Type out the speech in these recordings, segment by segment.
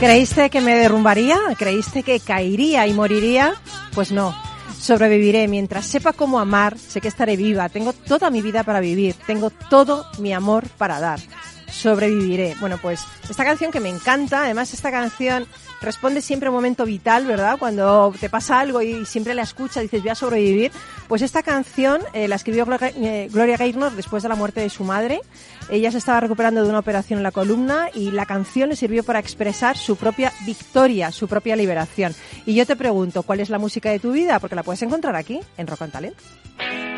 ¿Creíste que me derrumbaría? ¿Creíste que caería y moriría? Pues no. Sobreviviré mientras sepa cómo amar, sé que estaré viva, tengo toda mi vida para vivir, tengo todo mi amor para dar. Sobreviviré. Bueno, pues esta canción que me encanta, además esta canción responde siempre a un momento vital, ¿verdad? Cuando te pasa algo y siempre la escuchas, dices, voy a sobrevivir. Pues esta canción eh, la escribió Gloria, eh, Gloria Gaynor después de la muerte de su madre. Ella se estaba recuperando de una operación en la columna y la canción le sirvió para expresar su propia victoria, su propia liberación. Y yo te pregunto, ¿cuál es la música de tu vida? Porque la puedes encontrar aquí, en Rock and Talent.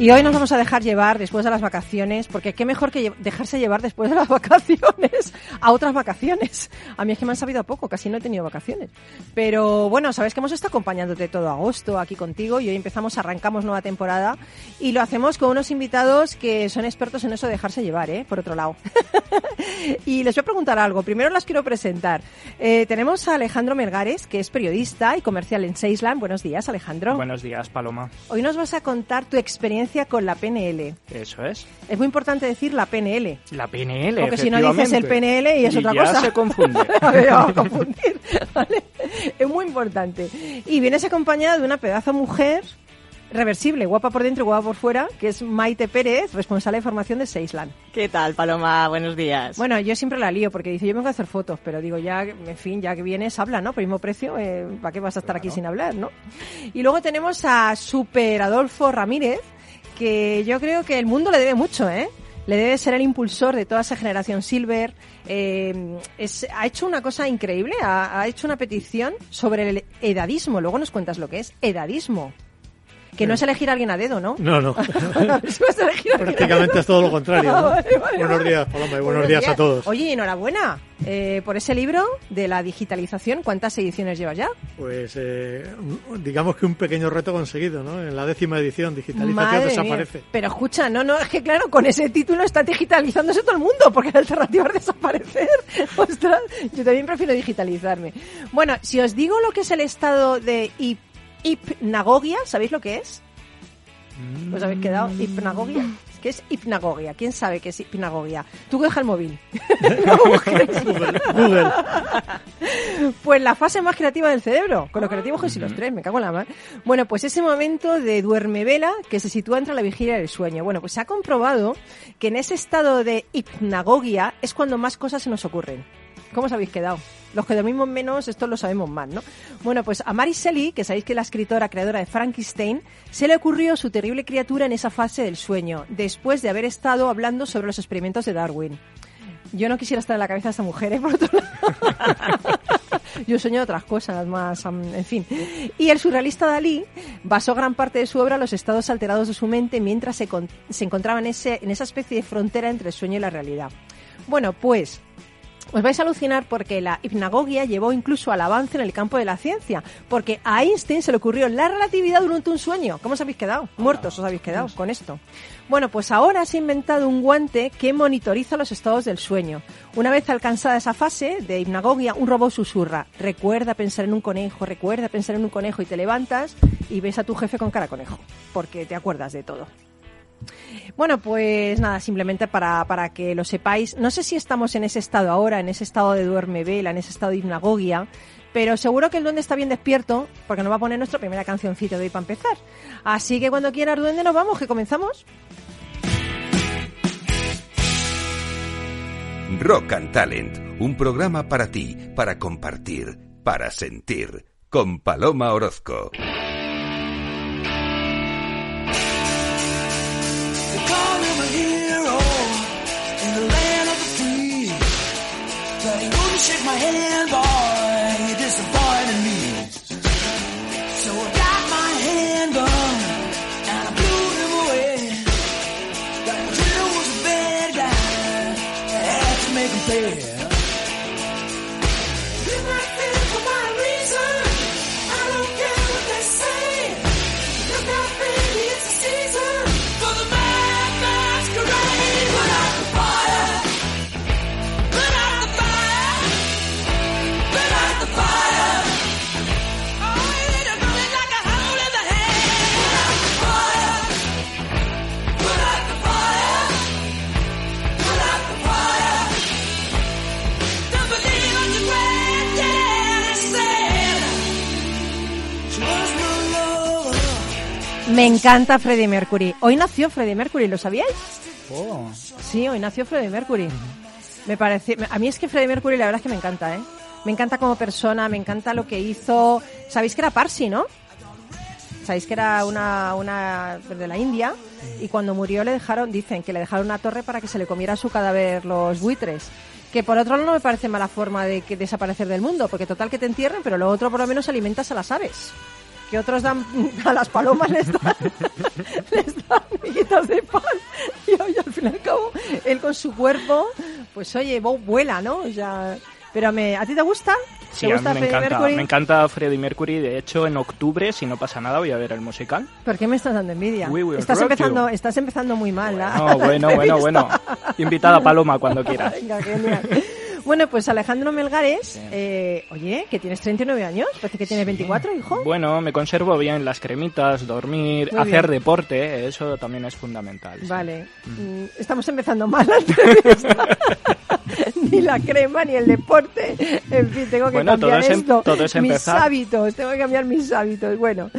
Y hoy nos vamos a dejar llevar después de las vacaciones, porque qué mejor que dejarse llevar después de las vacaciones a otras vacaciones. A mí es que me han sabido a poco, casi no he tenido vacaciones. Pero bueno, sabes que hemos estado acompañándote todo agosto aquí contigo y hoy empezamos, arrancamos nueva temporada y lo hacemos con unos invitados que son expertos en eso de dejarse llevar, ¿eh? Por otro lado. y les voy a preguntar algo. Primero las quiero presentar. Eh, tenemos a Alejandro Melgares, que es periodista y comercial en Seisland. Buenos días, Alejandro. Buenos días, Paloma. Hoy nos vas a contar tu experiencia con la PNL. Eso es. Es muy importante decir la PNL. La PNL. Porque si no dices el. PNL y es otra ya cosa. se confunde. A ver, vamos a confundir. ¿vale? Es muy importante. Y vienes acompañada de una pedazo mujer reversible, guapa por dentro y guapa por fuera, que es Maite Pérez, responsable de formación de Seisland. ¿Qué tal, Paloma? Buenos días. Bueno, yo siempre la lío porque dice, yo vengo a hacer fotos, pero digo, ya, en fin, ya que vienes, habla, ¿no? Por mismo precio, eh, ¿para qué vas a estar aquí sin hablar, no? Y luego tenemos a Super Adolfo Ramírez, que yo creo que el mundo le debe mucho, ¿eh? Le debe ser el impulsor de toda esa generación Silver. Eh, ha hecho una cosa increíble, ha, ha hecho una petición sobre el edadismo. Luego nos cuentas lo que es edadismo. Que no es elegir a alguien a dedo, ¿no? No, no. Prácticamente es todo lo contrario. ¿no? Ah, vale, vale, buenos días, Paloma, y buenos, días, a todos. Oye, enhorabuena eh, por ese libro de la digitalización. ¿Cuántas ediciones llevas ya? Pues eh, digamos que un pequeño reto conseguido, ¿no? En la décima edición, digitalización Madre desaparece. mía. Pero escucha, no, no, es que claro, con ese título está digitalizándose todo el mundo, porque la alternativa es desaparecer. Ostras, yo también prefiero digitalizarme. Bueno, si os digo lo que es el estado de hip- hipnagogia, ¿sabéis lo que es? ¿Os habéis quedado? ¿Hipnagogia? ¿Qué es hipnagogia? ¿Quién sabe qué es hipnagogia? Tú que deja el móvil. No busques. Google. Pues la fase más creativa del cerebro, con los creativos que si los tres, me cago en la mar. Bueno, pues ese momento de duerme vela que se sitúa entre la vigilia y el sueño. Bueno, pues se ha comprobado que en ese estado de hipnagogia es cuando más cosas se nos ocurren. ¿Cómo os habéis quedado? Los que dormimos menos, esto lo sabemos más, ¿no? Bueno, pues a Mary Shelley, que sabéis que es la escritora creadora de Frankenstein, se le ocurrió su terrible criatura en esa fase del sueño, después de haber estado hablando sobre los experimentos de Darwin. Yo no quisiera estar en la cabeza de esta mujer, ¿eh? Por otro lado. Yo sueño otras cosas más, en fin. Y el surrealista Dalí basó gran parte de su obra en los estados alterados de su mente mientras se, con- se encontraba en esa especie de frontera entre el sueño y la realidad. Bueno, pues os vais a alucinar porque la hipnagogia llevó incluso al avance en el campo de la ciencia, porque a Einstein se le ocurrió la relatividad durante un sueño. ¿Cómo os habéis quedado? Muertos os habéis quedado con esto. Bueno, pues ahora se ha inventado un guante que monitoriza los estados del sueño. Una vez alcanzada esa fase de hipnagogia, un robot susurra, recuerda pensar en un conejo, recuerda pensar en un conejo y te levantas y ves a tu jefe con cara conejo, porque te acuerdas de todo. Bueno, pues nada, simplemente para, para que lo sepáis. No sé si estamos en ese estado ahora, en ese estado de duerme vela, en ese estado de hipnagogia, pero seguro que el duende está bien despierto porque nos va a poner nuestra primera cancioncita de hoy para empezar. Así que cuando quieras, duende, nos vamos, que comenzamos. Rock and Talent, un programa para ti, para compartir, para sentir, con Paloma Orozco. stand. Me encanta Freddie Mercury. Hoy nació Freddie Mercury, ¿lo sabíais? Oh. Sí, hoy nació Freddie Mercury. Me parece, a mí es que Freddie Mercury la verdad es que me encanta, ¿eh? Me encanta como persona, me encanta lo que hizo. Sabéis que era Parsi, ¿no? Sabéis que era una, una de la India y cuando murió le dejaron, dicen que le dejaron una torre para que se le comiera su cadáver los buitres. Que por otro lado no me parece mala forma de que desaparecer del mundo, porque total que te entierren, pero lo otro por lo menos alimentas a las aves. Que otros dan a las palomas les dan, les dan miguitas de pan. Y oye, al fin y al cabo, él con su cuerpo, pues oye, vu- vuela, ¿no? O sea, pero me, ¿a ti te gusta? Sí, ¿Te a mí me Freddie encanta, Mercury? me encanta Freddie Mercury. De hecho, en octubre, si no pasa nada, voy a ver el musical. ¿Por qué me estás dando envidia? We will Estás rock empezando, you. estás empezando muy mal. la- No, la bueno, bueno, bueno. Invitada Paloma cuando quieras. Venga, genial. Bueno, pues Alejandro Melgares, eh, oye, que tienes 39 años, parece que tienes 24, hijo. Bueno, me conservo bien las cremitas, dormir, Muy hacer bien. deporte, eso también es fundamental. sí. Vale, Mm, estamos empezando mal la entrevista. ni la crema, ni el deporte. En fin, tengo que Bueno, todo cambiar es em- esto. todo es mis empezar. hábitos, tengo que cambiar mis hábitos. Bueno,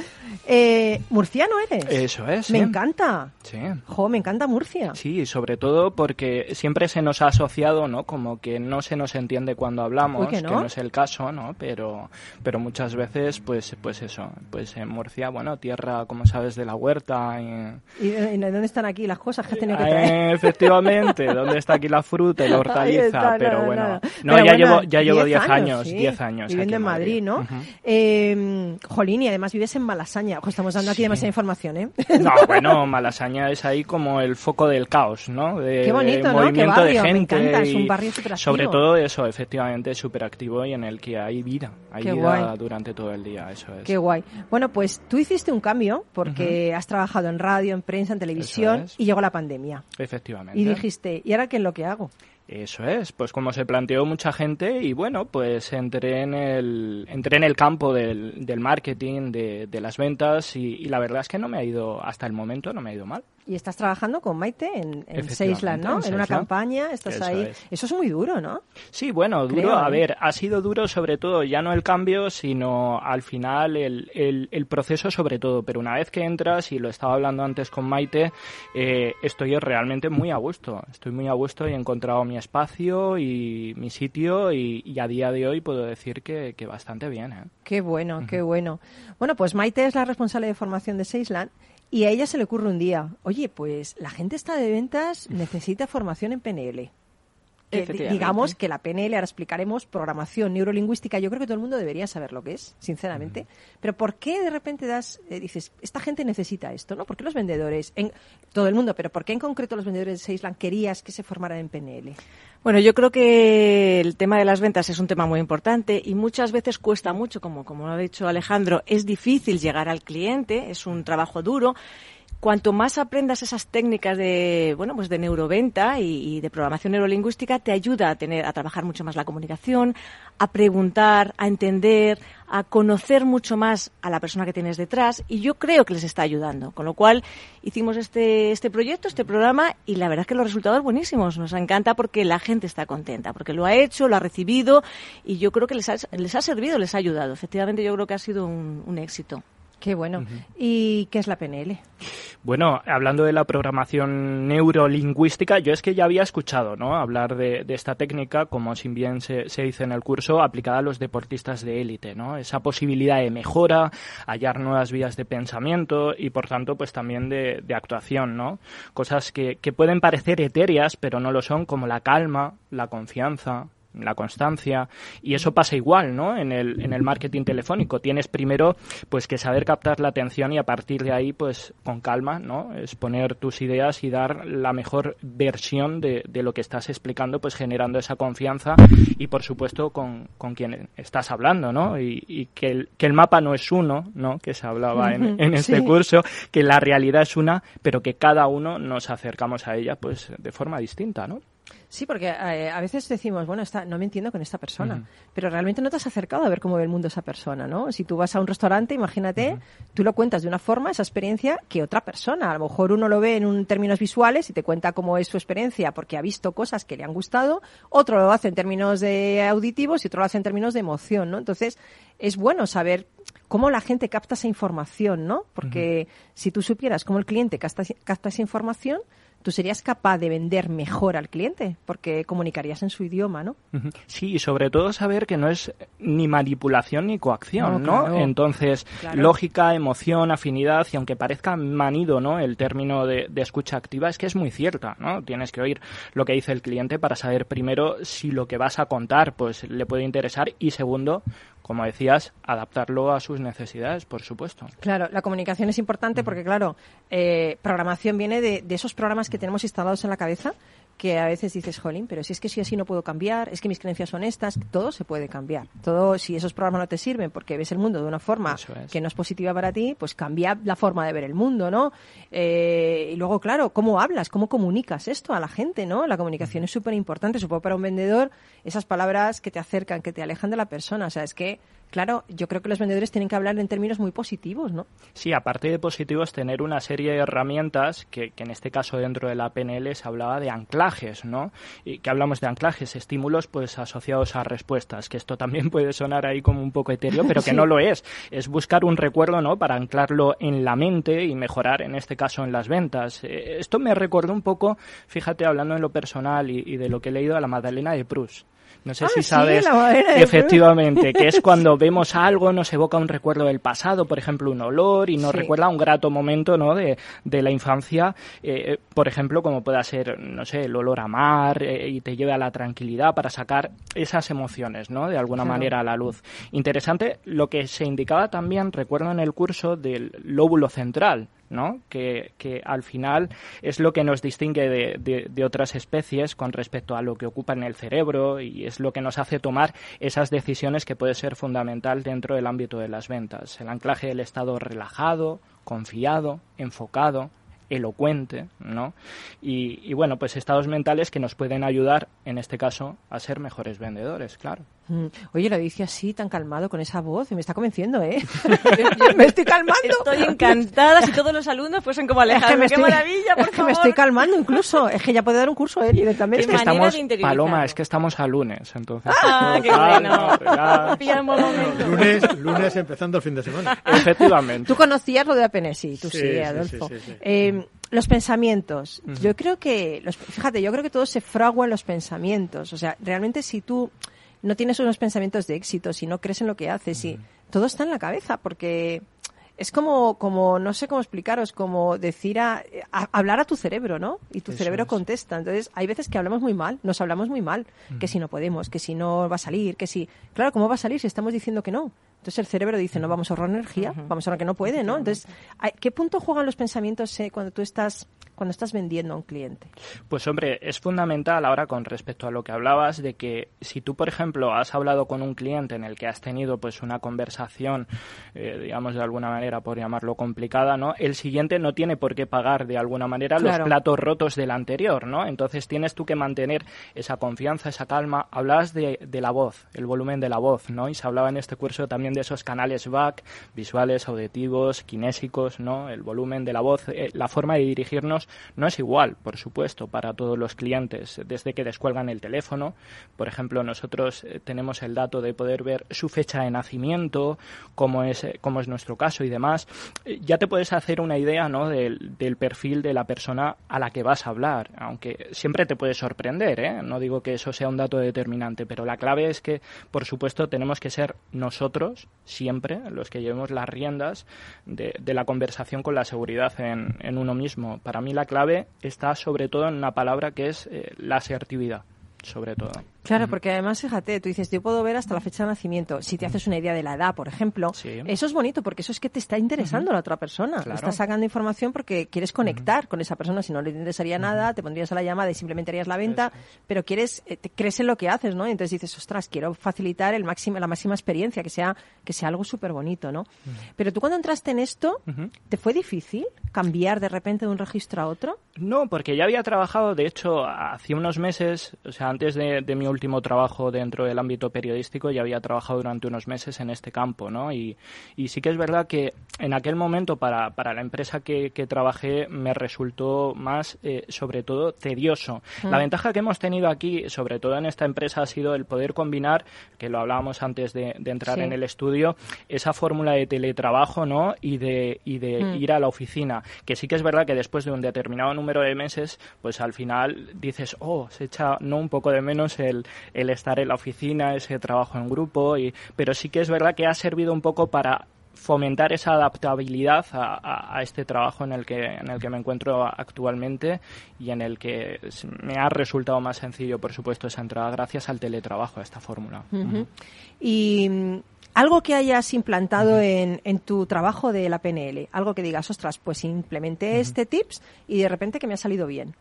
eh, ¿murciano eres? Eso es, Me sí. encanta. Sí. Jo, me encanta Murcia. Sí, sobre todo porque siempre se nos ha asociado, ¿no? Como que no se nos entiende cuando hablamos, Uy, ¿que no? es el caso, ¿no? Pero, pero muchas veces, pues, pues eso, pues en Murcia, bueno, tierra, como sabes, de la huerta. Y, ¿Y, dónde están aquí las cosas que has tenido que traer? Eh, efectivamente, ¿dónde está aquí la fruta y la hortaliza? está, pero nada, bueno, nada. no, Pero ya bueno, llevo, ya llevo 10 10 años, sí, 10 años. Viviendo en Madrid, ¿no? Ujú. Eh, Jolín, y además vives en Malasaña. Ojo, estamos dando aquí Sí. demasiada información, ¿eh? No, bueno, Malasaña es ahí como el foco del caos, ¿no? De, Qué bonito, de ¿no? Qué movimiento barrio, de me gente. encanta, es un barrio superactivo. Sobre todo eso, efectivamente, súper activo y en el que hay vida. Hay Qué vida guay. durante todo el día, eso es. Qué guay. Bueno, pues tú hiciste un cambio porque has trabajado en radio, en prensa, en televisión es. y llegó la pandemia. Efectivamente. Y dijiste, ¿y ahora qué es lo que hago? Eso es, pues como se planteó mucha gente y bueno, pues entré en el, entré en el campo del, del marketing, de, de las ventas y, y la verdad es que no me ha ido, hasta el momento no me ha ido mal. Y estás trabajando con Maite en, en Seisland, ¿no? en En una campaña, estás Eso ahí. es. Eso es muy duro, ¿no? Sí, bueno, duro, Creo, a ¿eh? ver, ha sido duro sobre todo ya no el cambio, sino al final el, el, el proceso sobre todo, pero una vez que entras, y lo estaba hablando antes con Maite, eh, estoy realmente muy a gusto, estoy muy a gusto y he encontrado mi espacio y mi sitio y, y a día de hoy puedo decir que, que bastante bien. ¿eh? Qué bueno, qué bueno. Bueno, pues Maite es la responsable de formación de Seisland y a ella se le ocurre un día, oye, pues la gente está de ventas necesita formación en PNL. Que, digamos que la PNL, ahora explicaremos, programación neurolingüística, yo creo que todo el mundo debería saber lo que es, sinceramente. Pero ¿por qué de repente das, eh, dices, esta gente necesita esto, ¿no? ¿Por qué los vendedores, en todo el mundo, pero por qué en concreto los vendedores de Seisland querías que se formaran en PNL? Bueno, yo creo que el tema de las ventas es un tema muy importante y muchas veces cuesta mucho, como, como lo ha dicho Alejandro, es difícil llegar al cliente, es un trabajo duro. Cuanto más aprendas esas técnicas de, bueno, pues de neuroventa y, de programación neurolingüística, te ayuda a tener, a trabajar mucho más la comunicación, a preguntar, a entender, a conocer mucho más a la persona que tienes detrás y yo creo que les está ayudando. Con lo cual hicimos este, este proyecto, este programa y la verdad es que los resultados buenísimos. Nos encanta porque la gente está contenta, porque lo ha hecho, lo ha recibido y yo creo que les ha, les ha servido, les ha ayudado. Efectivamente yo creo que ha sido un éxito. Qué bueno. ¿Y qué es la PNL? Bueno, hablando de la programación neurolingüística, yo es que ya había escuchado ¿no? hablar de, de esta técnica, como si bien se, se dice en el curso, aplicada a los deportistas de élite, ¿no? Esa posibilidad de mejora, hallar nuevas vías de pensamiento y, por tanto, pues también de, de actuación, ¿no? Cosas que, que pueden parecer etéreas, pero no lo son, como la calma, la confianza, la constancia y eso pasa igual no en el en el marketing telefónico. Tienes primero pues que saber captar la atención y a partir de ahí pues con calma no exponer tus ideas y dar la mejor versión de, de lo que estás explicando pues generando esa confianza y por supuesto con, con quien estás hablando no y, y que, el, que el mapa no es uno no que se hablaba en, en este Sí. curso que la realidad es una pero que cada uno nos acercamos a ella pues de forma distinta no Sí, porque eh, a veces decimos, bueno, está, no me entiendo con esta persona, pero realmente no te has acercado a ver cómo ve el mundo esa persona, ¿no? Si tú vas a un restaurante, imagínate, tú lo cuentas de una forma, esa experiencia, que otra persona. A lo mejor uno lo ve en un términos visuales y te cuenta cómo es su experiencia porque ha visto cosas que le han gustado, otro lo hace en términos de auditivos y otro lo hace en términos de emoción, ¿no? Entonces, es bueno saber cómo la gente capta esa información, ¿no? Porque si tú supieras cómo el cliente capta, capta esa información, tú serías capaz de vender mejor al cliente, porque comunicarías en su idioma, ¿no? Sí, y sobre todo saber que no es ni manipulación ni coacción, No, ¿no? claro. Entonces, Claro. lógica, emoción, afinidad, y aunque parezca manido, ¿no? El término de, de escucha activa es que es muy cierta, ¿no? Tienes que oír lo que dice el cliente para saber primero si lo que vas a contar, pues le puede interesar y segundo, como decías, adaptarlo a sus necesidades, por supuesto. Claro, la comunicación es importante porque, claro, eh, programación viene de, de esos programas que tenemos instalados en la cabeza que a veces dices, jolín, pero si es que si así no puedo cambiar, es que mis creencias son estas, todo se puede cambiar. Todo, si esos programas no te sirven porque ves el mundo de una forma es. que no es positiva para ti, pues cambia la forma de ver el mundo, ¿no? Eh, y luego, claro, cómo hablas, cómo comunicas esto a la gente, ¿no? La comunicación es súper importante, supongo para un vendedor, esas palabras que te acercan, que te alejan de la persona, o sea, es que, claro, yo creo que los vendedores tienen que hablar en términos muy positivos, ¿no? Sí, aparte de positivos, tener una serie de herramientas que, que en este caso dentro de la PNL se hablaba de anclajes, ¿no? Y que hablamos de anclajes, estímulos pues asociados a respuestas, que esto también puede sonar ahí como un poco etéreo, pero que no lo es. Es buscar un recuerdo, ¿no? Para anclarlo en la mente y mejorar, en este caso, en las ventas. Eh, esto me recordó un poco, fíjate, hablando en lo personal y, y de lo que he leído, a la Magdalena de Proust. No sé Ah, si sabes efectivamente que es cuando vemos algo nos evoca un recuerdo del pasado, por ejemplo un olor y nos Sí. recuerda un grato momento, ¿no? De, de la infancia, eh, por ejemplo como pueda ser, no sé, el olor a mar eh, y te lleve a la tranquilidad para sacar esas emociones, ¿no? De alguna Claro. manera a la luz. Interesante lo que se indicaba también, recuerdo en el curso del lóbulo central. ¿No? Que, que al final es lo que nos distingue de, de- otras especies con respecto a lo que ocupa en el cerebro y es lo que nos hace tomar esas decisiones que puede ser fundamental dentro del ámbito de las ventas. El anclaje del estado relajado, confiado, enfocado, elocuente, ¿no? Y, y bueno, pues estados mentales que nos pueden ayudar, en este caso, a ser mejores vendedores, claro. Mm. Oye, lo dice así, tan calmado, con esa voz, y me está convenciendo, ¿eh? me estoy calmando. Estoy encantada si todos los alumnos fuesen como Es que Alejandro. me ¡Qué estoy, maravilla, por es que favor! me estoy calmando incluso. Es que ya puede dar un curso él directamente. Es que estamos. Paloma, es que estamos a lunes, entonces. ¡Ah, qué bueno! momento. Lunes, lunes empezando el fin de semana. Efectivamente. Tú conocías lo de APN, sí, tú sí, Sí, Adolfo. sí, sí, sí. Eh, los pensamientos. Yo creo que, los, fíjate, yo creo que todo se fragua en los pensamientos. O sea, realmente si tú no tienes unos pensamientos de éxito, si no crees en lo que haces, y todo está en la cabeza, porque es como, como no sé cómo explicaros, como decir a, a- hablar a tu cerebro, ¿no? Y tu Eso cerebro es. contesta. Entonces, hay veces que hablamos muy mal, nos hablamos muy mal, que si no podemos, que si no va a salir, que si, claro, ¿cómo va a salir si estamos diciendo que no? Entonces el cerebro dice, no vamos a ahorrar energía, vamos a ahorrar que no puede, ¿no? Entonces, ¿hay- ¿qué punto juegan los pensamientos eh, cuando tú estás, cuando estás vendiendo a un cliente? Pues hombre, es fundamental ahora con respecto a lo que hablabas de que si tú, por ejemplo, has hablado con un cliente en el que has tenido pues una conversación, eh, digamos de alguna manera por llamarlo complicada, ¿no? El siguiente no tiene por qué pagar de alguna manera Claro. los platos rotos del anterior, ¿no? Entonces tienes tú que mantener esa confianza, esa calma. Hablabas de, de la voz, el volumen de la voz, ¿no? Y se hablaba en este curso también de esos canales back, visuales, auditivos, kinésicos, ¿no? El volumen de la voz, eh, la forma de dirigirnos no es igual, por supuesto, para todos los clientes. Desde que descuelgan el teléfono, por ejemplo, nosotros eh, tenemos el dato de poder ver su fecha de nacimiento, cómo es, eh, cómo es nuestro caso y demás. Eh, Ya te puedes hacer una idea, ¿no? Del, perfil de la persona a la que vas a hablar, aunque siempre te puede sorprender, ¿eh? No digo que eso sea un dato determinante, pero la clave es que, por supuesto, tenemos que ser nosotros siempre los que llevemos las riendas de, la conversación con la seguridad en, uno mismo. Para mí clave está sobre todo en una palabra que es eh, la asertividad, sobre todo. Claro, porque además, fíjate, tú dices, yo puedo ver hasta la fecha de nacimiento. Si te haces una idea de la edad, por ejemplo, Sí. eso es bonito porque eso es que te está interesando la otra persona. Claro. Estás sacando información porque quieres conectar con esa persona. Si no le interesaría nada, te pondrías a la llamada y simplemente harías la venta, pero quieres, eh, te crees en lo que haces, ¿no? Y entonces dices, ostras, quiero facilitar el máximo, la máxima experiencia, que sea, que sea algo súper bonito, ¿no? Pero tú cuando entraste en esto, ¿te fue difícil cambiar de repente de un registro a otro? No, porque ya había trabajado, de hecho, hace unos meses, o sea, antes de, de mi último trabajo dentro del ámbito periodístico, ya había trabajado durante unos meses en este campo, ¿no? Y, y sí que es verdad que en aquel momento para, para la empresa que, que trabajé me resultó más, eh, sobre todo, tedioso. La ventaja que hemos tenido aquí, sobre todo en esta empresa, ha sido el poder combinar, que lo hablábamos antes de, de entrar Sí. en el estudio, esa fórmula de teletrabajo, ¿no? Y de, y de Mm. ir a la oficina. Que sí que es verdad que después de un determinado número de meses, pues al final dices, oh, se echa no un poco de menos el, el estar en la oficina, ese trabajo en grupo, y, pero sí que es verdad que ha servido un poco para fomentar esa adaptabilidad a, a- a este trabajo en el que en el que me encuentro actualmente y en el que me ha resultado más sencillo por supuesto esa entrada gracias al teletrabajo a esta fórmula. Y algo que hayas implantado en, en tu trabajo de la PNL, algo que digas, ostras, pues implementé este tips y de repente que me ha salido bien.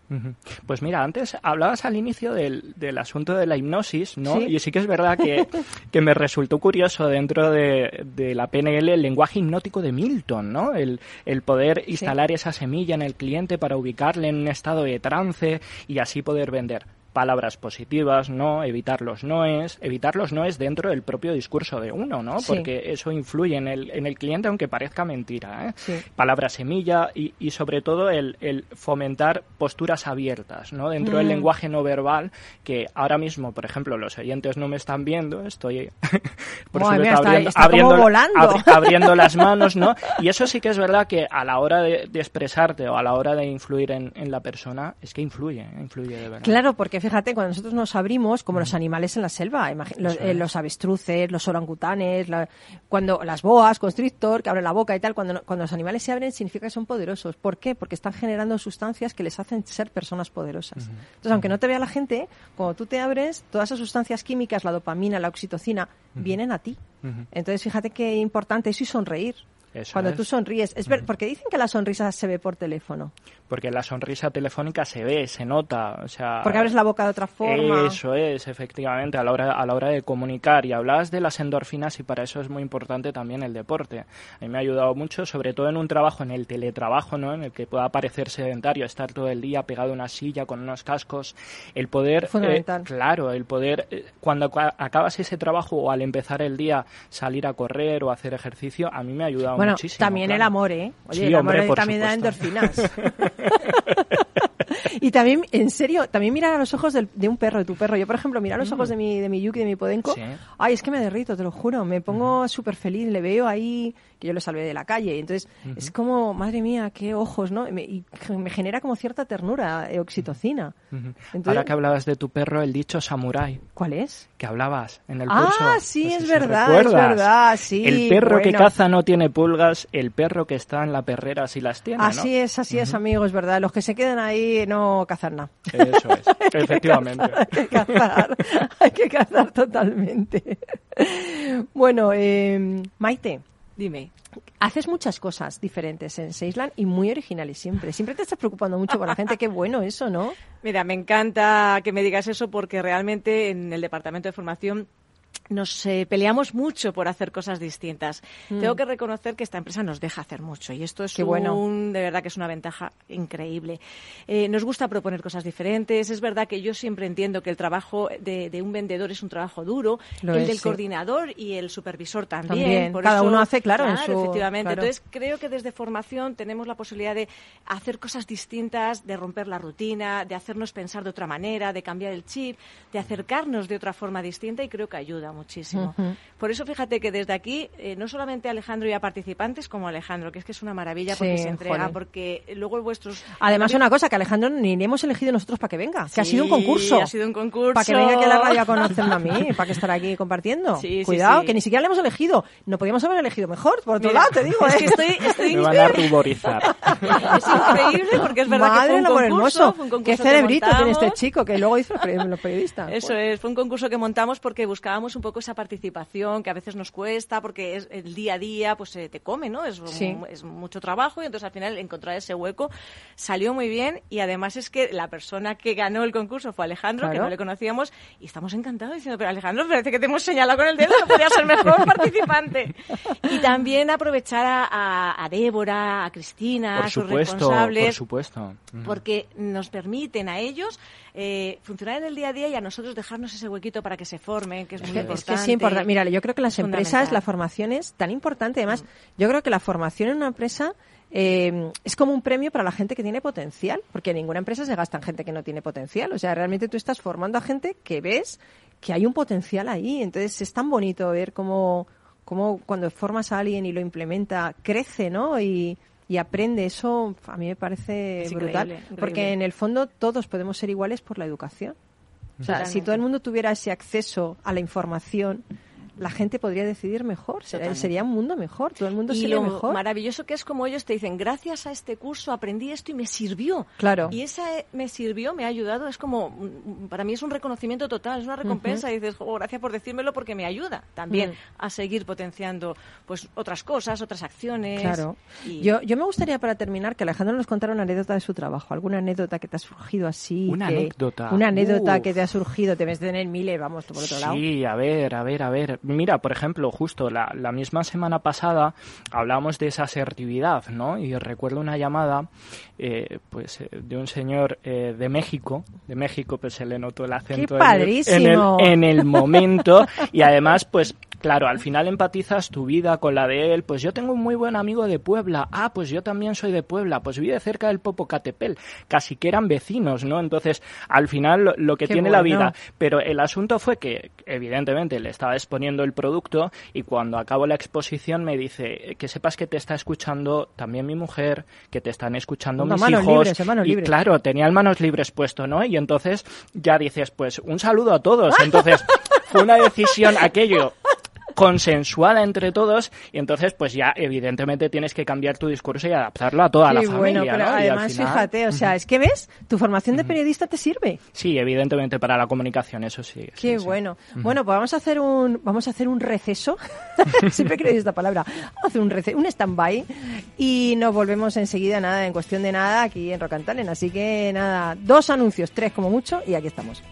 Pues mira, antes hablabas al inicio del, del asunto de la hipnosis, ¿no? Sí. Y sí que es verdad que, que me resultó curioso dentro de, de la PNL el lenguaje hipnótico de Milton, ¿no? El, el poder instalar esa semilla en el cliente para ubicarle en un estado de trance y así poder vender palabras positivas, no, evitar los noes, evitar los noes dentro del propio discurso de uno, ¿no? Sí. Porque eso influye en el, en el cliente aunque parezca mentira, ¿eh? Sí. palabra semilla y, y sobre todo el, el fomentar posturas abiertas ¿no? dentro del Mm. lenguaje no verbal que ahora mismo, por ejemplo, los oyentes no me están viendo, estoy por Madre supuesto, mía, está- abriendo, está abriendo- volando. abri- abriendo las manos, ¿no? Y eso sí que es verdad que a la hora de, de expresarte o a la hora de influir en, en la persona, es que influye, ¿eh? influye de verdad. Claro, porque fíjate, cuando nosotros nos abrimos, como los animales en la selva, los, eh, los avestruces, los orangutanes, la- cuando las boas, constrictor, que abren la boca y tal, cuando, cuando los animales se abren significa que son poderosos. ¿Por qué? Porque están generando sustancias que les hacen ser personas poderosas. Entonces, aunque no te vea la gente, cuando tú te abres, todas esas sustancias químicas, la dopamina, la oxitocina, vienen a ti. Entonces, fíjate qué importante eso y sonreír. Eso Cuando es. tú sonríes, es ver, porque dicen que la sonrisa se ve por teléfono, Porque la sonrisa telefónica se ve, se nota, o sea... porque abres la boca de otra forma. Eso es, efectivamente, a la hora a la hora de comunicar. Y hablabas de las endorfinas y para eso es muy importante también el deporte. A mí me ha ayudado mucho, sobre todo en un trabajo, en el teletrabajo, ¿no? En el que pueda parecer sedentario, estar todo el día pegado a una silla con unos cascos. El poder, Fundamental. eh, claro, el poder, eh, cuando aca- acabas ese trabajo o al empezar el día salir a correr o hacer ejercicio, a mí me ha ayudado Bueno, muchísimo. también el amor, ¿eh? Oye, Sí, el amor hombre, también da endorfinas. y también, en serio, también mirar a los ojos del- de un perro, de tu perro. Yo, por ejemplo, mirar a los ojos de mi, de mi Yuki, de mi Podenco. Mm. Sí. Ay, es que me derrito, te lo juro. Me pongo súper feliz, le veo ahí, que yo lo salvé de la calle. Y entonces, es como, madre mía, qué ojos, ¿no? Y me, y me genera como cierta ternura, eh, oxitocina. Entonces- Ahora que hablabas de tu perro, el dicho samurái. ¿Cuál es? que hablabas en el Ah, curso. sí, No sé es si verdad, es verdad, sí, El perro que caza no tiene pulgas, el perro que está en la perrera sí las tiene, Así ¿no? es, así es, amigo, es verdad. Los que se quedan ahí no cazan nada. Eso es, efectivamente. Hay que cazar, hay que cazar totalmente. Bueno, eh, Maite, Dime. haces muchas cosas diferentes en Seisland y muy originales siempre. Siempre te estás preocupando mucho por la gente. Qué bueno eso, ¿no? Mira, me encanta que me digas eso porque realmente en el departamento de formación nos eh, peleamos mucho por hacer cosas distintas. Tengo que reconocer que esta empresa nos deja hacer mucho y esto es Mm. Qué un, bueno. de verdad que es una ventaja increíble. Eh, nos gusta proponer cosas diferentes. Es verdad que yo siempre entiendo que el trabajo de, de un vendedor es un trabajo duro, Lo el es, del sí. coordinador y el supervisor también. También. Por Cada eso- uno hace, claro, en su- efectivamente. claro. Entonces creo que desde formación tenemos la posibilidad de hacer cosas distintas, de romper la rutina, de hacernos pensar de otra manera, de cambiar el chip, de acercarnos de otra forma distinta y creo que ayuda. Ayuda muchísimo. Por eso fíjate que desde aquí, eh, no solamente a Alejandro y a participantes, como a Alejandro, que es que es una maravilla porque Sí, se entrega, porque luego vuestros... Además, también- una cosa, que Alejandro ni le hemos elegido nosotros para que venga, que ha sido un concurso. ha sido un concurso. Para que venga aquí a la radio a conocerme a mí, para que estar aquí compartiendo. Sí, Cuidado, sí. que ni siquiera le hemos elegido. No podíamos haber elegido mejor, por otro Mira, lado, te digo. es ¿eh? que estoy, estoy Me van a ruborizar. Es increíble porque es verdad Madre que fue un concurso, hermoso. fue un concurso Qué que cerebrito tiene este chico, que luego los peri- los periodistas. Eso es, fue un concurso que montamos porque buscábamos un poco esa participación que a veces nos cuesta porque es el día a día pues se te come, ¿no? Es, un- Sí. es mucho trabajo y entonces al final encontrar ese hueco salió muy bien y además es que la persona que ganó el concurso fue Alejandro, que no le conocíamos y estamos encantados diciendo, pero Alejandro, parece que te hemos señalado con el dedo, no podía ser mejor participante. Y también aprovechar a, a- a Débora, a Cristina, Por a sus supuesto, responsables por supuesto. Porque nos permiten a ellos eh, funcionar en el día a día y a nosotros dejarnos ese huequito para que se formen, que es muy Es que- importante. Es que es importante. Mira, yo creo que las Es empresas, la formación es tan importante. Además, yo creo que la formación en una empresa eh, es como un premio para la gente que tiene potencial, porque en ninguna empresa se gasta en gente que no tiene potencial. O sea, realmente tú estás formando a gente que ves que hay un potencial ahí. Entonces, es tan bonito ver cómo, cómo cuando formas a alguien y lo implementa, crece, ¿no? Y, y aprende. Eso a mí me parece Es brutal. increíble, increíble. Porque en el fondo todos podemos ser iguales por la educación. O sea, si todo el mundo tuviera ese acceso a la información, la gente podría decidir mejor. Sería, un mundo mejor. Todo el mundo y sería lo mejor. maravilloso que es como ellos te dicen, gracias a este curso aprendí esto y me sirvió. Claro. Y esa eh, me sirvió, me ha ayudado, es como, mm, para mí es un reconocimiento total, es una recompensa y dices, "Jo, gracias por decírmelo porque me ayuda también Mm. a seguir potenciando pues otras cosas, otras acciones. Claro. Y- Yo, yo me gustaría para terminar que Alejandro nos contara una anécdota de su trabajo. ¿Alguna anécdota que te ha surgido así? Una que- anécdota. Una anécdota Uf. que te ha surgido. Te ves de tener miles, vamos, por otro lado. Sí, a ver, a ver, a ver. Mira, por ejemplo, justo la, la misma semana pasada hablábamos de esa asertividad, ¿no? Y recuerdo una llamada, eh, pues, eh, de un señor eh, de México, de México, pues se le notó el acento en el- padrísimo! En, el, en el momento y además, pues, claro, al final empatizas tu vida con la de él. Pues yo tengo un muy buen amigo de Puebla. Ah, pues yo también soy de Puebla. Pues vive cerca del Popocatépetl. Casi que eran vecinos, ¿no? Entonces, al final, lo, lo que Qué tiene la vida. Pero el asunto fue que, evidentemente, le estaba exponiendo el producto y cuando acabo la exposición me dice que sepas que te está escuchando también mi mujer, que te están escuchando mis manos hijos. libres, y claro, tenía el manos libres puesto, ¿no? Y entonces ya dices, pues un saludo a todos. Entonces fue una decisión aquello consensuada entre todos y entonces pues ya evidentemente tienes que cambiar tu discurso y adaptarlo a toda la familia, bueno, pero ¿no? Y al además, final- fíjate, o sea, es que ves, tu formación de periodista te sirve. Sí, evidentemente para la comunicación, eso sí. Qué sí. bueno. Bueno, pues vamos a hacer un vamos a hacer un receso. Siempre he esta palabra. Vamos a hacer un receso, un stand-by y nos volvemos enseguida, nada, en cuestión de nada, aquí en Rocantalen. Así que nada, dos anuncios, tres como mucho, y aquí estamos.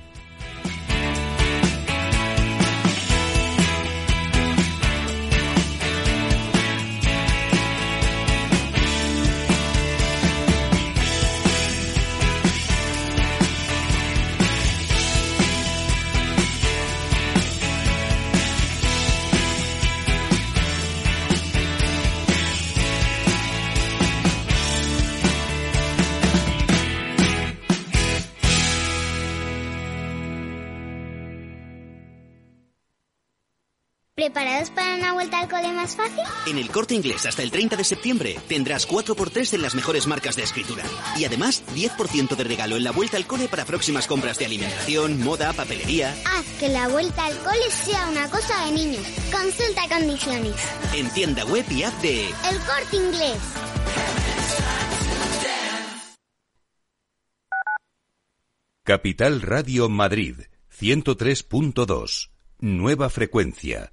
¿Preparados para una vuelta al cole más fácil? En el corte inglés hasta el 30 de septiembre tendrás 4x3 en las mejores marcas de escritura. Y además 10% de regalo en la vuelta al cole para próximas compras de alimentación, moda, papelería. Haz que la vuelta al cole sea una cosa de niños. Consulta condiciones. En tienda web y app de... El corte inglés. Capital Radio Madrid 103.2. Nueva frecuencia,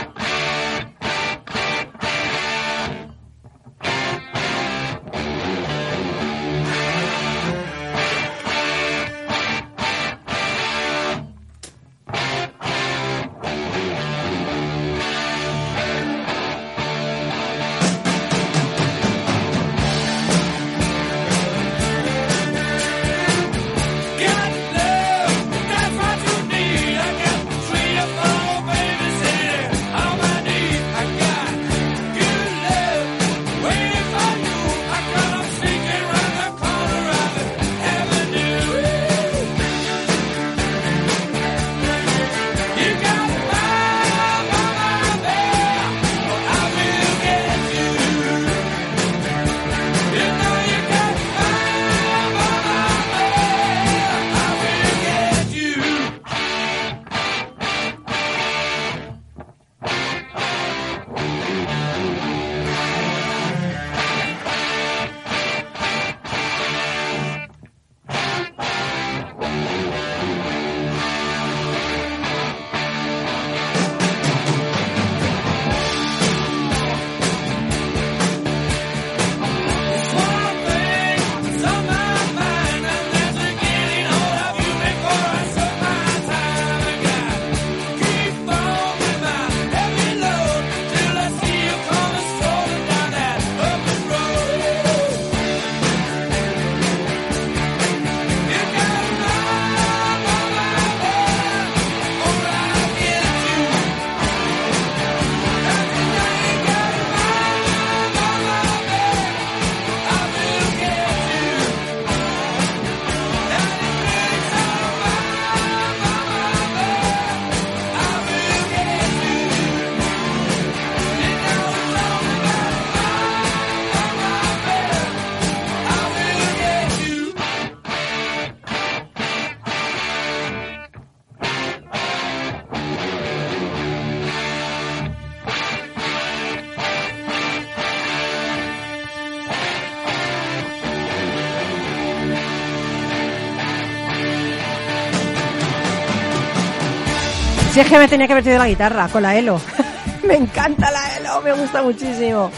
Si es que me tenía que haber traído la guitarra con la Elo. me encanta la Elo, me gusta muchísimo.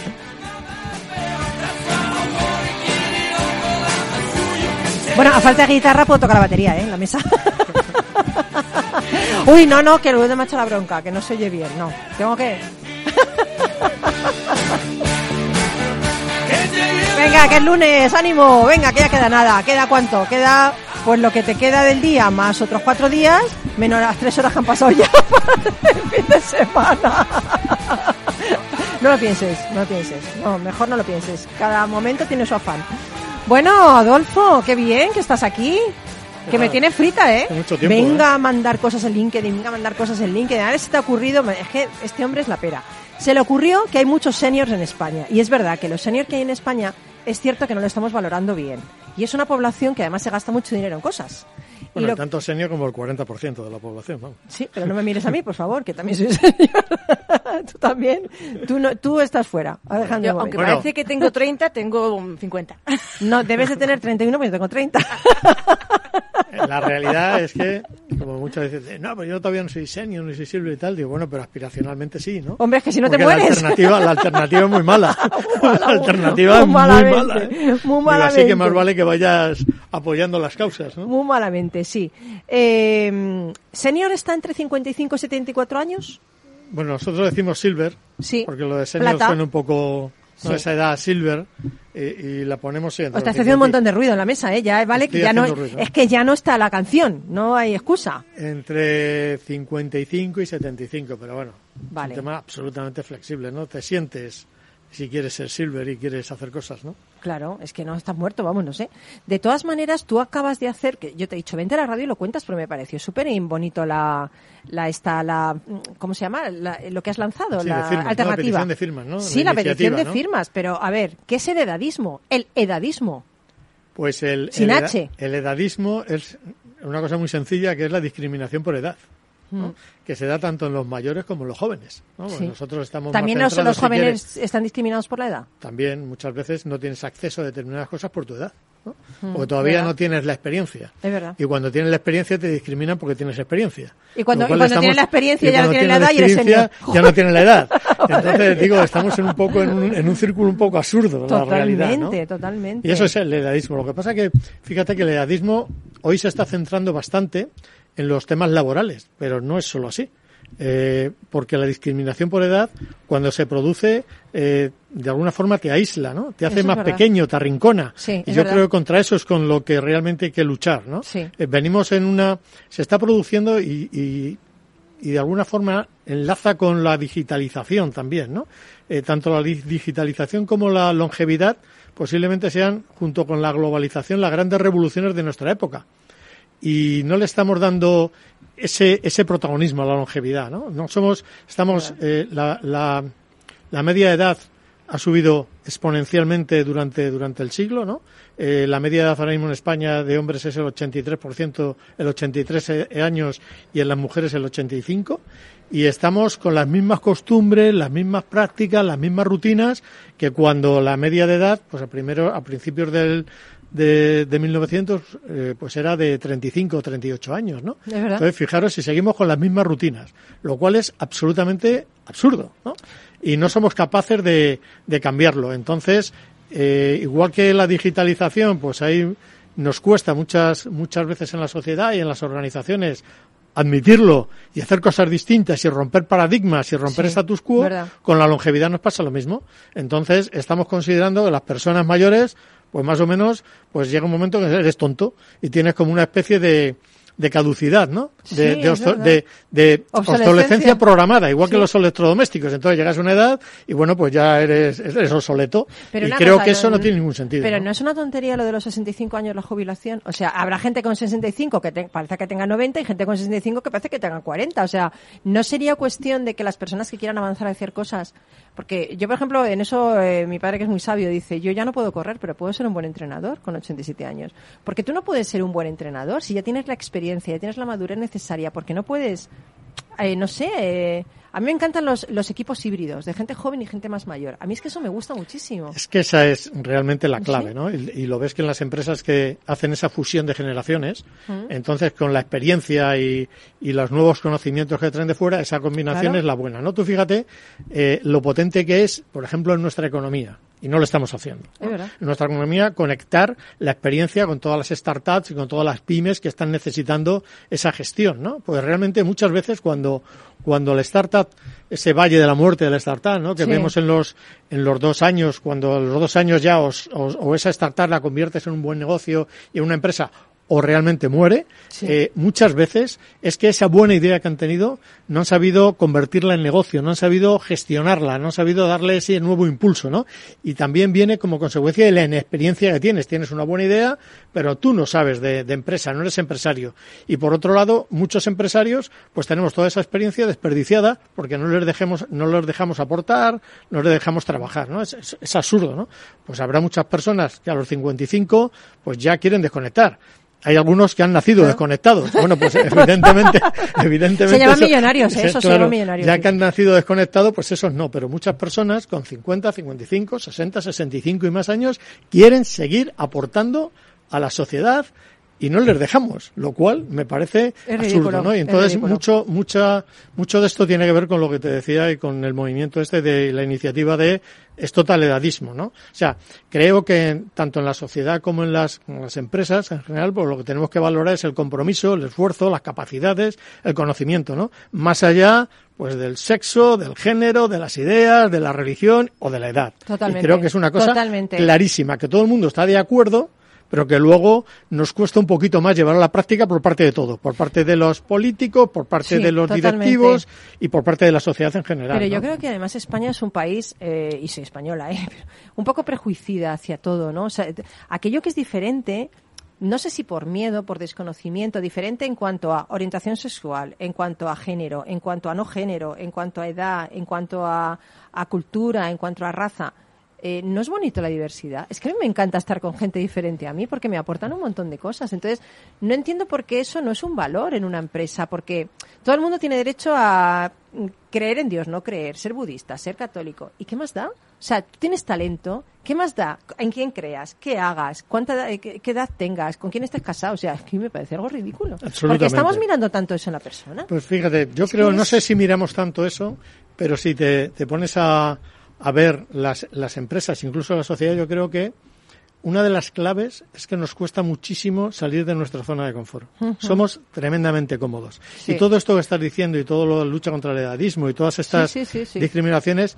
Bueno, a falta de guitarra puedo tocar la batería, ¿eh? En la mesa. Uy, no, no, que luego me ha hecho la bronca, que no se oye bien, no. Tengo que... Venga, que es lunes, ánimo, venga, que ya queda nada. ¿Queda cuánto? Queda pues lo que te queda del día más otros cuatro días, menos las tres horas que han pasado ya para el fin de semana. No lo pienses, no lo pienses. No, mejor no lo pienses. Cada momento tiene su afán. Bueno, Adolfo, qué bien que estás aquí. Que me tiene frita, ¿eh? Mucho tiempo, venga ¿eh? a mandar cosas en LinkedIn, venga a mandar cosas en LinkedIn. A ver si te ha ocurrido. Es que este hombre es la pera. Se le ocurrió que hay muchos seniors en España. Y es verdad que los seniors que hay en España es cierto que no lo estamos valorando bien. Y es una población que además se gasta mucho dinero en cosas. Bueno, lo- tanto senior como el 40% de la población, vamos. Sí, pero no me mires a mí, por favor, que también soy senior. tú también. Tú, no, tú estás fuera. Alejandro, Yo, aunque parece que tengo 30, tengo um, 50. No, debes de tener 31, pero yo tengo 30. La realidad es que, como muchas veces dicen, no, pero yo todavía no soy senior, ni soy silver y tal, digo, bueno, pero aspiracionalmente sí, ¿no? Hombre, es que si no te mueres. La alternativa, la alternativa es muy mala. la alternativa es muy muy malamente, mala. ¿eh? muy Digo, así que más vale que vayas apoyando las causas, ¿no? Muy malamente, sí. Eh, ¿Senior está entre 55 y 74 años? Bueno, nosotros decimos silver, Sí. porque lo de senior Plata. suena un poco, esa edad silver, y, y la ponemos O está haciendo un 50 montón de ruido en la mesa, ¿eh? Ya, vale, que Estoy ya no, ruido. es que ya no está la canción, no hay excusa. Entre 55 y 75, pero bueno, Vale. es un tema absolutamente flexible, ¿no? Te sientes si quieres ser silver y quieres hacer cosas, ¿no? Claro, es que no estás muerto, vamos, no sé. De todas maneras, tú acabas de hacer, que yo te he dicho, vente a la radio y lo cuentas, pero me pareció súper bonito la, la, esta, la, ¿cómo se llama? La- lo que has lanzado, Sí, la alternativa. La petición de firmas, ¿no? Sí, La la, petición de ¿no? firmas, pero a ver, ¿qué es el edadismo? El edadismo. Pues el, Sin el, H. el edadismo es una cosa muy sencilla que es la discriminación por edad. ¿No? Mm. que se da tanto en los mayores como en los jóvenes. Nosotros estamos También más los, si jóvenes están discriminados por la edad. también muchas veces no tienes acceso a determinadas cosas por tu edad. ¿no? Mm, o todavía ¿verdad? no tienes la experiencia. Es verdad. Y cuando tienes la experiencia te discriminan porque tienes experiencia. Y cuando- y tienes la experiencia ya no tienes la edad y eres experiencia, senior. Ya no tienes la edad. Entonces digo, estamos en un poco en un, en un círculo un poco absurdo la realidad. ¿no? Totalmente, totalmente. Y eso es el edadismo. Lo que pasa que, fíjate que el edadismo hoy se está centrando bastante en los temas laborales, pero no es solo así. Eh, porque la discriminación por edad, cuando se produce, eh, de alguna forma te aísla, ¿no? Te hace Eso más pequeño, te arrincona. Sí, y yo verdad. creo que contra eso es con lo que realmente hay que luchar, ¿no? Sí. Eh, venimos en una, se está produciendo y, y, y de alguna forma enlaza con la digitalización también, ¿no? Eh, tanto la di- digitalización como la longevidad posiblemente sean, junto con la globalización, las grandes revoluciones de nuestra época. Y no le estamos dando ese, ese protagonismo a la longevidad, ¿no? No somos, estamos, eh, la, la, la media edad ha subido exponencialmente durante, durante el siglo, ¿no? Eh, la media edad ahora mismo en España de hombres es el 83%, el 83 e- años y en las mujeres el 85 y estamos con las mismas costumbres, las mismas prácticas, las mismas rutinas que cuando la media de edad, pues a primero, a principios del de, de 1900, eh, pues era de 35 o 38 años, ¿no? Es verdad. Entonces, fijaros si seguimos con las mismas rutinas, lo cual es absolutamente absurdo, ¿no? Y no somos capaces de, de cambiarlo. Entonces, eh, igual que la digitalización, pues ahí nos cuesta muchas, muchas veces en la sociedad y en las organizaciones admitirlo y hacer cosas distintas y romper paradigmas y romper Sí, status quo, verdad. con la longevidad nos pasa lo mismo. Entonces, estamos considerando que las personas mayores, pues más o menos, pues llega un momento que eres tonto y tienes como una especie de, de caducidad, ¿no? Sí, De, de, de- de Obsolescencia. obsolescencia programada, igual que los electrodomésticos. Entonces llegas a una edad y bueno, pues ya eres, eres obsoleto. Pero y creo cosa, que eso no tiene ningún sentido. Pero ¿no? no es una tontería lo de los 65 años la jubilación. O sea, habrá gente con 65 que te- parece que tenga 90 y gente con 65 que parece que tenga 40. O sea, no sería cuestión de que las personas que quieran avanzar a hacer cosas. Porque yo, por ejemplo, en eso eh, mi padre, que es muy sabio, dice: Yo ya no puedo correr, pero puedo ser un buen entrenador con 87 años. Porque tú no puedes ser un buen entrenador si ya tienes la experiencia, ya tienes la madurez necesaria. Porque no puedes eh, no sé, eh, a mí me encantan los, los equipos híbridos, de gente joven y gente más mayor. A mí es que eso me gusta muchísimo. Es que esa es realmente la clave, Sí. ¿no? Y, y lo ves que en las empresas que hacen esa fusión de generaciones, entonces con la experiencia y, y los nuevos conocimientos que traen de fuera, esa combinación Claro. es la buena, ¿no? Tú fíjate eh, lo potente que es, por ejemplo, en nuestra economía. Y no lo estamos haciendo. ¿no? Es. En nuestra economía, conectar la experiencia con todas las startups y con todas las pymes que están necesitando esa gestión, ¿no? Pues realmente muchas veces cuando, cuando la startup, ese valle de la muerte de la startup, ¿no? Que Sí. vemos en los, en los dos años, cuando a los dos años ya os, os- o esa startup la conviertes en un buen negocio y en una empresa o realmente muere, Sí. eh, muchas veces es que esa buena idea que han tenido no han sabido convertirla en negocio, no han sabido gestionarla, no han sabido darle ese nuevo impulso, ¿no? Y también viene como consecuencia de la inexperiencia que tienes. Tienes una buena idea, pero tú no sabes de, de empresa, no eres empresario. Y por otro lado, muchos empresarios, pues tenemos toda esa experiencia desperdiciada porque no les dejemos, no les dejamos aportar, no les dejamos trabajar, ¿no? Es, es- es absurdo, ¿no? Pues habrá muchas personas que a los 55, pues ya quieren desconectar. Hay algunos que han nacido desconectados. Bueno, pues evidentemente, evidentemente. Se llaman eso- millonarios, ¿eh? Eso se claro, millonarios, Ya que han nacido desconectados, pues esos no. Pero muchas personas con 50, 55, 60, 65 y más años quieren seguir aportando a la sociedad y no les dejamos, lo cual me parece absurdo, ¿no? Y es entonces mucho, mucha, mucho de esto tiene que ver con lo que te decía y con el movimiento este de la iniciativa de es total edadismo, ¿no? O sea, creo que tanto en la sociedad como en las, en las empresas en general, pues lo que tenemos que valorar es el compromiso, el esfuerzo, las capacidades, el conocimiento, ¿no? Más allá, pues del sexo, del género, de las ideas, de la religión o de la edad. Totalmente, Y creo que es una cosa totalmente. clarísima, que todo el mundo está de acuerdo, pero que luego nos cuesta un poquito más llevar a la práctica por parte de todo, por parte de los políticos, por parte Sí, de los totalmente. directivos y por parte de la sociedad en general. Pero yo creo que además España es un país, eh, y soy española, eh, un poco prejuicida hacia todo, ¿no? O sea, aquello que es diferente, no sé si por miedo, por desconocimiento, diferente en cuanto a orientación sexual, en cuanto a género, en cuanto a no género, en cuanto a edad, en cuanto a, a cultura, en cuanto a raza. Eh, ¿No es bonito la diversidad? Es que a mí me encanta estar con gente diferente a mí porque me aportan un montón de cosas. Entonces, no entiendo por qué eso no es un valor en una empresa, porque todo el mundo tiene derecho a creer en Dios, no creer, ser budista, ser católico. ¿Y qué más da? O sea, tú tienes talento, ¿qué más da? ¿En quién creas? ¿Qué hagas? ¿Cuánta edad- qué, qué edad tengas? ¿Con quién estés casado? O sea, es que me parece algo ridículo. Porque estamos mirando tanto eso en la persona. Pues fíjate, yo Es creo, no sé si miramos tanto eso, pero si te, te pones a, a ver las, las empresas, incluso la sociedad, yo creo que una de las claves es que nos cuesta muchísimo salir de nuestra zona de confort. Somos tremendamente cómodos. Sí. Y todo esto que estás diciendo y todo lo de lucha contra el edadismo y todas estas sí, sí. discriminaciones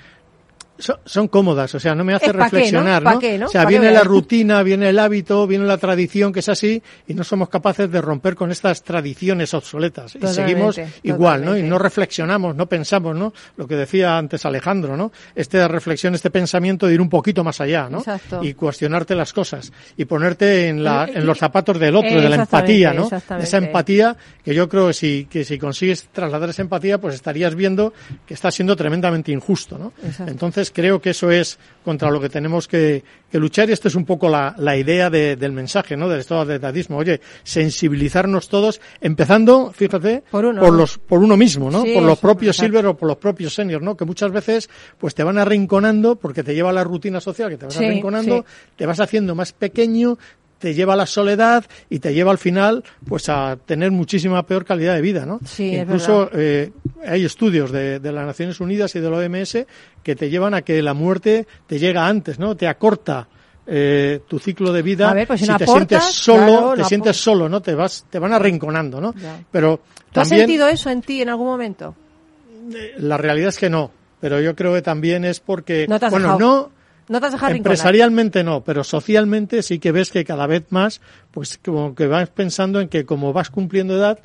son, son cómodas, o sea, no me hace reflexionar, ¿no? qué, ¿no? O sea, Pa' viene la rutina, viene el hábito, viene la tradición que es así y no somos capaces de romper con estas tradiciones obsoletas y seguimos igual, ¿no? Y no reflexionamos, no pensamos, ¿no? Lo que decía antes Alejandro, ¿no? Esta reflexión, este pensamiento de ir un poquito más allá, ¿no? Exacto. Y cuestionarte las cosas y ponerte en, la, Y- en los zapatos del otro, de la empatía, ¿no? Esa empatía que yo creo que si, que si consigues trasladar esa empatía, pues estarías viendo que está siendo tremendamente injusto, ¿no? Exacto. Entonces creo que eso es contra lo que tenemos que, que luchar y esta es un poco la, la idea de- del mensaje, ¿no? Del estado de edadismo. Oye, sensibilizarnos todos, empezando, fíjate, Por uno. los, por uno mismo, ¿no? Sí, por los propios silver o por los propios seniors, ¿no? Que muchas veces, pues te van arrinconando porque te lleva la rutina social que te vas Sí, arrinconando, sí. te vas haciendo más pequeño, te lleva a la soledad y te lleva al final pues a tener muchísima peor calidad de vida, ¿no? Sí, es Incluso eh, hay estudios de, de las Naciones Unidas y de la OMS que te llevan a que la muerte te llega antes, ¿no? Te acorta eh, tu ciclo de vida A ver, pues si no te aportas, sientes solo, claro, te sientes solo, ¿no? Te vas, te van arrinconando, ¿no? Ya. Pero ¿Tú has sentido eso en ti en algún momento? la realidad es que no, pero yo creo que también es porque No te has bueno, dejado- no ¿No te has dejado arrinconar? Empresarialmente no, pero socialmente sí que ves que cada vez más, pues como que vas pensando en que como vas cumpliendo edad,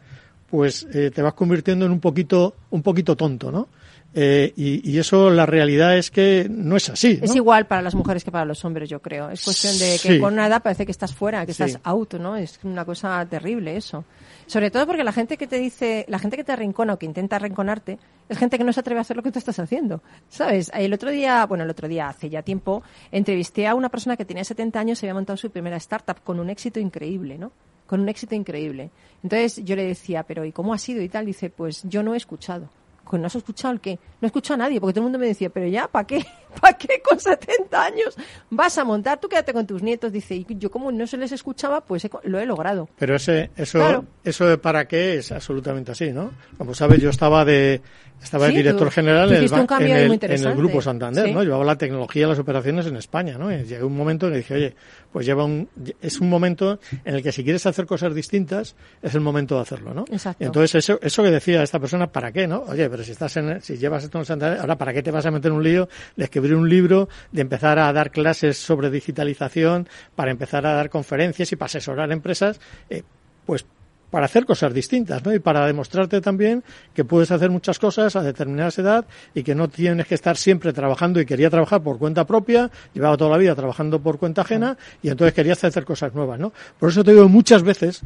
pues eh, te vas convirtiendo en un poquito, un poquito tonto, ¿no? Eh, y, y eso la realidad es que no es así. ¿no? Es igual para las mujeres que para los hombres, yo creo. Es cuestión de que Sí. con una edad parece que estás fuera, que Sí. estás out, ¿no? Es una cosa terrible eso. Sobre todo porque la gente que te dice, la gente que te arrincona o que intenta arrinconarte, es gente que no se atreve a hacer lo que tú estás haciendo. ¿Sabes? El otro día, bueno, el otro día, hace ya tiempo, entrevisté a una persona que tenía 70 años y había montado su primera startup con un éxito increíble, ¿no? Con un éxito increíble. Entonces yo le decía, pero ¿y cómo ha sido y tal? Dice, pues yo no he escuchado. Pues no has escuchado el qué. No he escuchado a nadie, porque todo el mundo me decía, pero ya, ¿para qué? ¿Para qué con 70 años vas a montar? Tú quédate con tus nietos. Dice, y yo como no se les escuchaba, pues he lo he logrado. Pero ese, eso, Claro. eso de para qué es absolutamente así, ¿no? Como sabes, yo estaba de, estaba de Sí, director tú- general tú en el, en el- el. Grupo Santander, Sí. ¿no? Llevaba la tecnología y las operaciones en España, ¿no? Y llegué un momento en el que dije, oye, pues lleva un, es un momento en el que si quieres hacer cosas distintas, es el momento de hacerlo, ¿no? Exacto. Entonces eso, eso que decía esta persona, ¿para qué, no? Oye, pero si estás en, si llevas esto en Santander, ahora ¿para qué te vas a meter en un lío de escribir un libro, de empezar a dar clases sobre digitalización, para empezar a dar conferencias y para asesorar empresas? Eh, pues para hacer cosas distintas, ¿no? Y para demostrarte también que puedes hacer muchas cosas a determinada edad y que no tienes que estar siempre trabajando y quería trabajar por cuenta propia, llevaba toda la vida trabajando por cuenta ajena y entonces querías hacer cosas nuevas, ¿no? Por eso te digo muchas veces,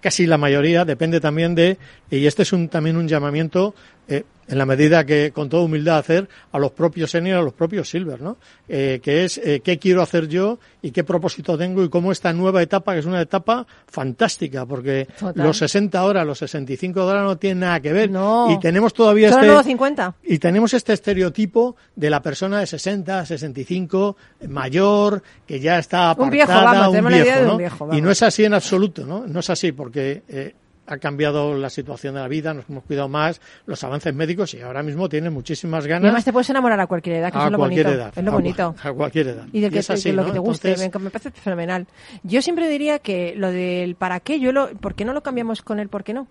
casi la mayoría, depende también de, y este es un, también un llamamiento, eh, en la medida que con toda humildad hacer a los propios senior, a los propios silver, ¿no? Eh, que es eh, qué quiero hacer yo y qué propósito tengo y cómo esta nueva etapa, que es una etapa fantástica, porque Total. los 60 horas, los 65 horas no tienen nada que ver. No. Y tenemos todavía Son este... los nuevos 50. Y tenemos este estereotipo de la persona de 60, 65, mayor, que ya está apartada, Un viejo, vamos, un ¿no? viejo, Y no es así en absoluto, ¿no? No es así porque eh, ha cambiado la situación de la vida, nos hemos cuidado más, los avances médicos y ahora mismo tienen muchísimas Y ganas además te puedes enamorar a cualquier edad, que a es lo cualquier bonito. edad. Es lo a, bonito. a cualquier edad. Y del que, es así, de lo ¿no? que te guste, Entonces, me parece fenomenal. Yo siempre diría que lo del para qué, yo lo, ¿por qué no lo cambiamos con el por qué no?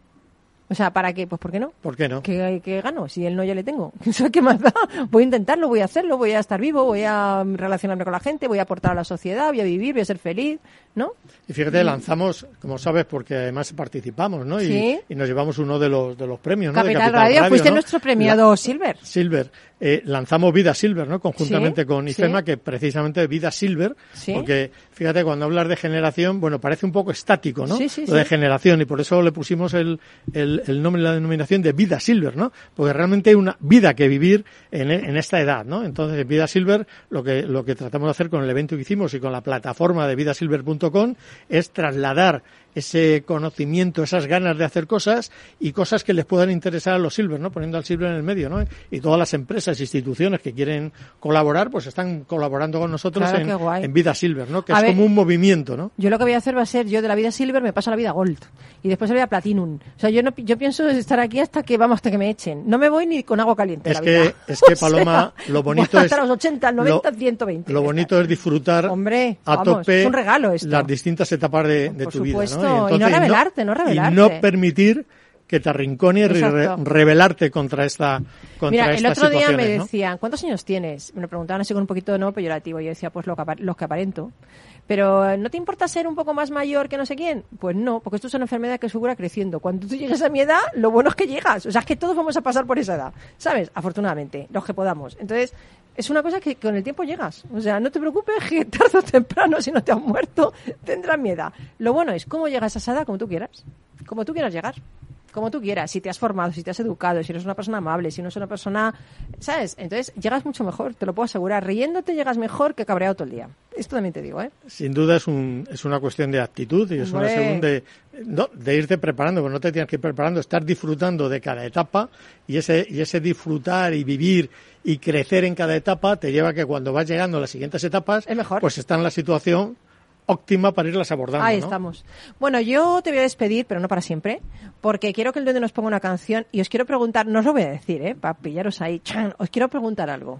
O sea, ¿para qué? Pues ¿por qué no? ¿Por qué no? ¿Qué, qué gano? Si él no, ya le tengo. ¿Qué más da? Voy a intentarlo, voy a hacerlo, voy a estar vivo, voy a relacionarme con la gente, voy a aportar a la sociedad, voy a vivir, voy a ser feliz, ¿no? Y fíjate, lanzamos, como sabes, porque además participamos, ¿no? Y, Sí. y nos llevamos uno de los, de los premios, ¿no? De Capital, Radio, fuiste ¿no? nuestro premiado La- Silver. Silver. Eh, lanzamos Vida Silver, ¿no? Conjuntamente Sí, con sí. IFEMA, que precisamente Vida Silver, Sí. porque fíjate, cuando hablas de generación, bueno, parece un poco estático, ¿no? Sí, sí, Lo de generación, y por eso le pusimos el, el, el nombre, la denominación de Vida Silver, ¿no? Porque realmente hay una vida que vivir en, en esta edad, ¿no? Entonces, Vida Silver, lo que, lo que tratamos de hacer con el evento que hicimos y con la plataforma de vidasilver.com es trasladar ese conocimiento, esas ganas de hacer cosas y cosas que les puedan interesar a los Silver, ¿no? Poniendo al Silver en el medio, ¿no? Y todas las empresas, instituciones que quieren colaborar, pues están colaborando con nosotros Claro, en, Vida Silver, ¿no? Que A es ver, como un movimiento, ¿no? Yo lo que voy a hacer va a ser, yo de la vida Silver me paso a la vida Gold. Y después a la vida Platinum. O sea, yo no, yo pienso estar aquí hasta que, vamos, hasta que me echen. No me voy ni con agua caliente. Es la que, vida. es que O sea, Paloma, lo bonito voy es... hasta los 80, 90, lo- 120. Lo bonito es disfrutar Hombre, a vamos, tope es un regalo esto. las distintas etapas de, tu vida, supuesto, ¿no? y no rebelarte, no rebelarte. Y no permitir que te arrincone y re- rebelarte contra esta contra Mira, el otro día me ¿no? decían, ¿cuántos años tienes? Me lo preguntaban así con un poquito no peyorativo. Yo decía, pues lo que, los que aparento. Pero, ¿no te importa ser un poco más mayor que no sé quién? Pues no, porque esto es una enfermedad que segura creciendo. Cuando tú llegues a mi edad, lo bueno es que llegas. O sea, es que todos vamos a pasar por esa edad, ¿sabes? Afortunadamente, los que podamos. Entonces, es una cosa que con el tiempo llegas. O sea, no te preocupes que tarde o temprano, si no te has muerto, tendrás mi edad. Lo bueno es cómo llegas a esa edad como tú quieras. Como tú quieras llegar como tú quieras, si te has formado, si te has educado, si eres una persona amable, si no eres una persona, ¿sabes? Entonces llegas mucho mejor, te lo puedo asegurar. Riéndote llegas mejor que cabreado todo el día. Esto también te digo, ¿eh? Sin duda es, un, es una cuestión de actitud y es una segunda de, no, de irte preparando, pero no te tienes que ir preparando, estar disfrutando de cada etapa y ese, y ese disfrutar y vivir y crecer en cada etapa te lleva a que cuando vas llegando a las siguientes etapas, pues está en la situación óptima para irlas abordando. Ahí ¿no? estamos. Bueno, yo te voy a despedir, pero no para siempre, porque quiero que el duende nos ponga una canción y os quiero preguntar, no os lo voy a decir, ¿eh? Para pillaros ahí, chan, os quiero preguntar algo.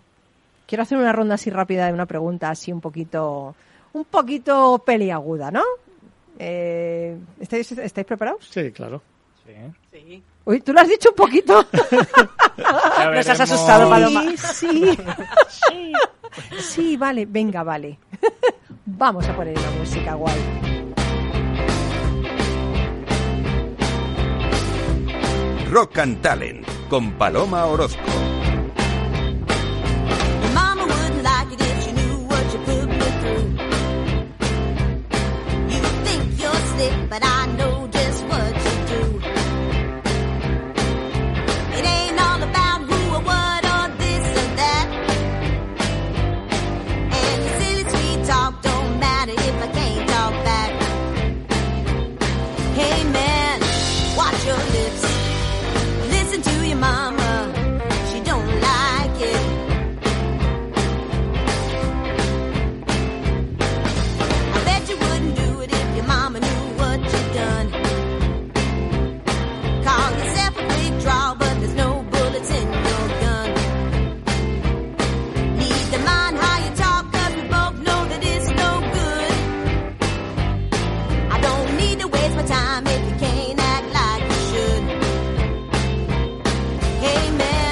Quiero hacer una ronda así rápida de una pregunta así un poquito, un poquito peliaguda, ¿no? Eh, ¿estáis, ¿Estáis preparados? Sí, claro. Sí. Uy, tú lo has dicho un poquito. Nos has asustado, Paloma. Sí, sí. Sí, vale, venga, vale. Vamos a poner una música guay. Rock and Talent con Paloma Orozco. Mama wouldn't like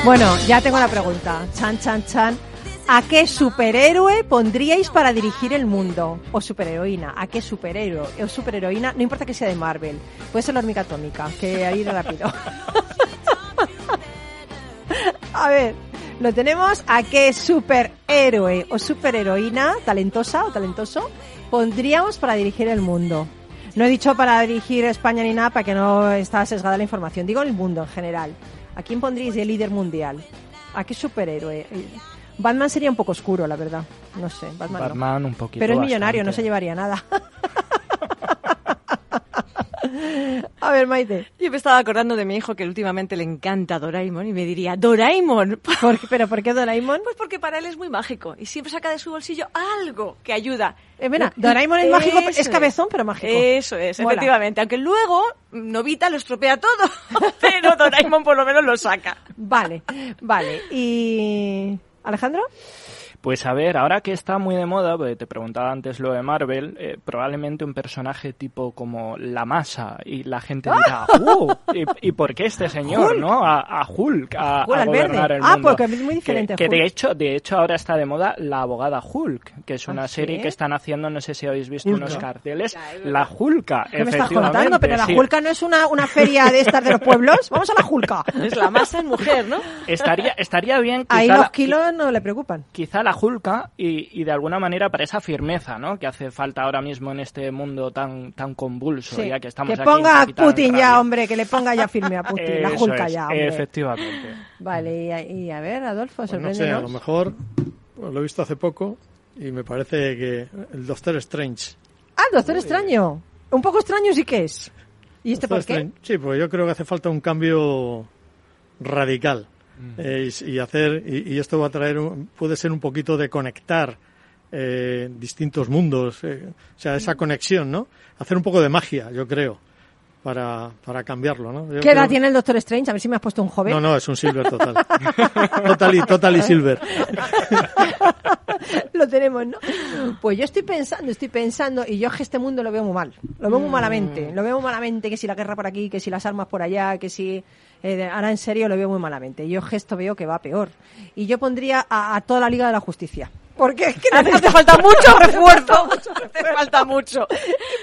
Bueno, ya tengo la pregunta. Chan, chan, chan. ¿A qué superhéroe pondríais para dirigir el mundo? O superheroína. ¿A qué superhéroe o superheroína? No importa que sea de Marvel. Puede ser la hormiga atómica, que ahí rápido. A ver, lo tenemos. ¿A qué superhéroe o superheroína, talentosa o talentoso, pondríamos para dirigir el mundo? No he dicho para dirigir España ni nada, para que no está sesgada la información. Digo el mundo en general. ¿A quién pondríais de líder mundial? ¿A qué superhéroe? Eh, Batman sería un poco oscuro, la verdad. No sé, Batman, no. Batman un poquito. Pero es millonario, no se llevaría nada. A ver, Maite. Yo me estaba acordando de mi hijo que últimamente le encanta Doraemon y me diría, Doraemon. ¿Por qué- ¿Pero por qué Doraemon? Pues porque para él es muy mágico y siempre saca de su bolsillo algo que ayuda. Eh, mira, Doraemon es mágico, es cabezón, pero mágico. Eso es, Mola. efectivamente. Aunque luego Novita lo estropea todo, pero Doraemon por lo menos lo saca. Vale, vale. ¿Y Alejandro? Pues a ver, ahora que está muy de moda, porque te preguntaba antes lo de Marvel, eh, probablemente un personaje tipo como La Masa y la gente dirá, ¡uh! ¿Y, y por qué este señor, Hulk. no? A, a Hulk, a, Hulk a al verde. gobernar el Ah, mundo. porque es muy diferente Que, que de Hulk. hecho, de hecho ahora está de moda La abogada Hulk, que es una ¿Ah, serie sí? que están haciendo, no sé si habéis visto Hulka. unos carteles, La Hulka, ¿Qué me estás contando? Pero la sí. Julca no es una, una feria de estas de los pueblos. Vamos a la Julca. Es la masa en mujer, ¿no? Estaría, estaría bien quizá Ahí la- los kilos no le preocupan. quizá la Hulka y, y de alguna manera para esa firmeza ¿no? que hace falta ahora mismo en este mundo tan tan convulso, Sí. ya que estamos que aquí ponga Capital Putin ya, hombre, que le ponga ya firme a Putin. la Eso Julca es, ya, hombre. Efectivamente. Vale, y, a- y a ver, Adolfo, Pues no sé, a lo mejor pues, lo he visto hace poco y me parece que el Doctor Strange. Ah, el Doctor Extraño. Un poco extraño sí que es. ¿Y este Doctor por qué? Strange. Sí, pues yo creo que hace falta un cambio radical. Eh, y, y hacer y, y esto va a traer un- puede ser un poquito de conectar eh, distintos mundos eh, o sea esa conexión no hacer un poco de magia yo creo para, para cambiarlo no Yo ¿Qué edad creo- tiene el Doctor Strange? A ver si me has puesto un joven. no no es un silver total total y total y silver lo tenemos, ¿no? Pues yo estoy pensando, estoy pensando, y yo es que este mundo lo veo muy mal. Lo veo muy malamente. Lo veo muy malamente, que si la guerra por aquí, que si las armas por allá, que si... eh, ahora en serio lo veo muy malamente. Yo gesto veo que va peor. Y yo pondría a, a toda la Liga de la Justicia. Porque es que Hace necesita falta mucho refuerzo. Hace falta mucho.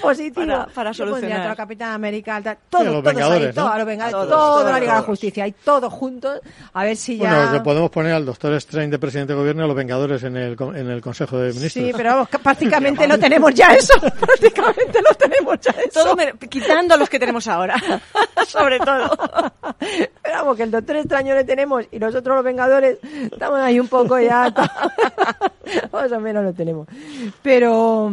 positivo. Para- para solucionar. a toda Capitán América, tal, Sí, a todos, los todos ahí, ¿no? a los Vengadores, Todos, toda todos, la Liga de la. Justicia, y todos juntos, a ver si ya... bueno podemos poner al Doctor Strange de presidente de gobierno y a los Vengadores en el en el Consejo de Ministros Sí, pero vamos, prácticamente lo tenemos ya eso. prácticamente lo tenemos ya eso. Todo me- quitando los que tenemos ahora. Sobre todo. Pero vamos, que el Doctor Extraño le tenemos y nosotros los Vengadores estamos ahí un poco ya. Más o menos lo tenemos. Pero.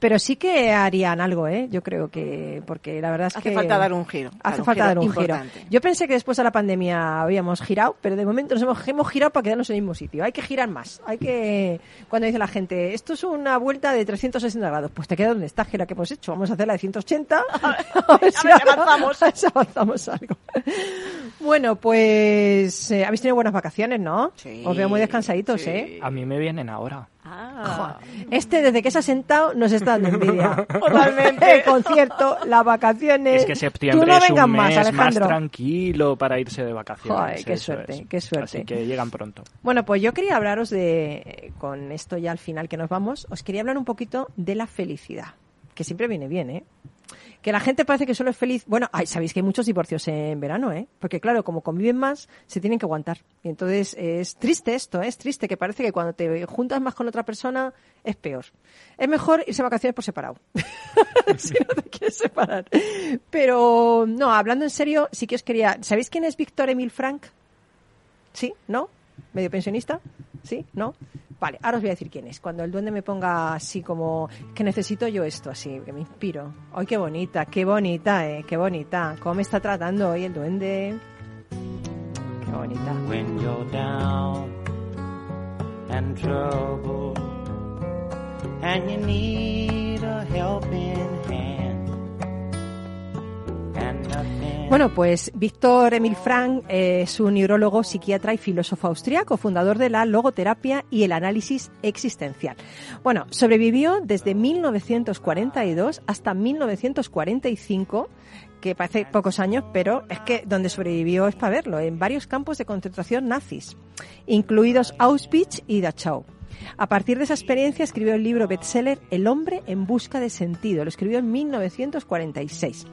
Pero sí que harían algo, ¿eh? Yo creo que. Porque la verdad es Hace que. falta dar un giro. Hace dar un falta giro dar un importante. giro. Yo pensé que después de la pandemia habíamos girado, pero de momento nos hemos, hemos girado para quedarnos en el mismo sitio. Hay que girar más. Hay que. Cuando dice la gente, esto es una vuelta de 360 grados, pues te queda donde estás, que la que hemos hecho. Vamos a hacer la de 180. A ver si avanzamos. a ver si avanzamos algo. Bueno, pues. eh, habéis tenido buenas vacaciones, ¿no? Sí, Os veo muy descansaditos, sí. ¿eh? A mí me vienen ahora. Ah. Este, desde que se ha sentado, nos está dando envidia. Totalmente. El concierto, las vacaciones. Es que septiembre Tú no es vengas un más, mes más Alejandro. tranquilo para irse de vacaciones. Joder, qué eso suerte, es. qué suerte. Así que llegan pronto. Bueno, pues yo quería hablaros de, con esto ya al final que nos vamos, os quería hablar un poquito de la felicidad, que siempre viene bien, ¿eh? Que la gente parece que solo es feliz. Bueno, ay, sabéis que hay muchos divorcios en verano, ¿eh? Porque claro, como conviven más, se tienen que aguantar. Y entonces es triste esto, ¿eh? es triste que parece que cuando te juntas más con otra persona es peor. Es mejor irse de vacaciones por separado. si no te quieres separar. Pero no, hablando en serio, sí que os quería. ¿Sabéis quién es Víctor Emil Frank? ¿Sí? ¿No? ¿Medio pensionista? ¿Sí? ¿No? Vale, ahora os voy a decir quién es. Cuando el duende me ponga así como que necesito yo esto, así, que me inspiro. ¡Ay, qué bonita, qué bonita, eh! ¡Qué bonita! ¿Cómo me está tratando hoy el duende? ¡Qué bonita! when you're down and trouble and you need a helping hand Bueno, pues Víctor Emil Frank es un neurólogo, psiquiatra y filósofo austriaco, fundador de la logoterapia y el análisis existencial. Bueno, sobrevivió desde 1942 hasta 1945 que parece pocos años, pero es que donde sobrevivió es para verlo, en varios campos de concentración nazis, incluidos Auschwitz y Dachau. A partir de esa experiencia escribió el libro bestseller El hombre en busca de sentido. Lo escribió en 1946.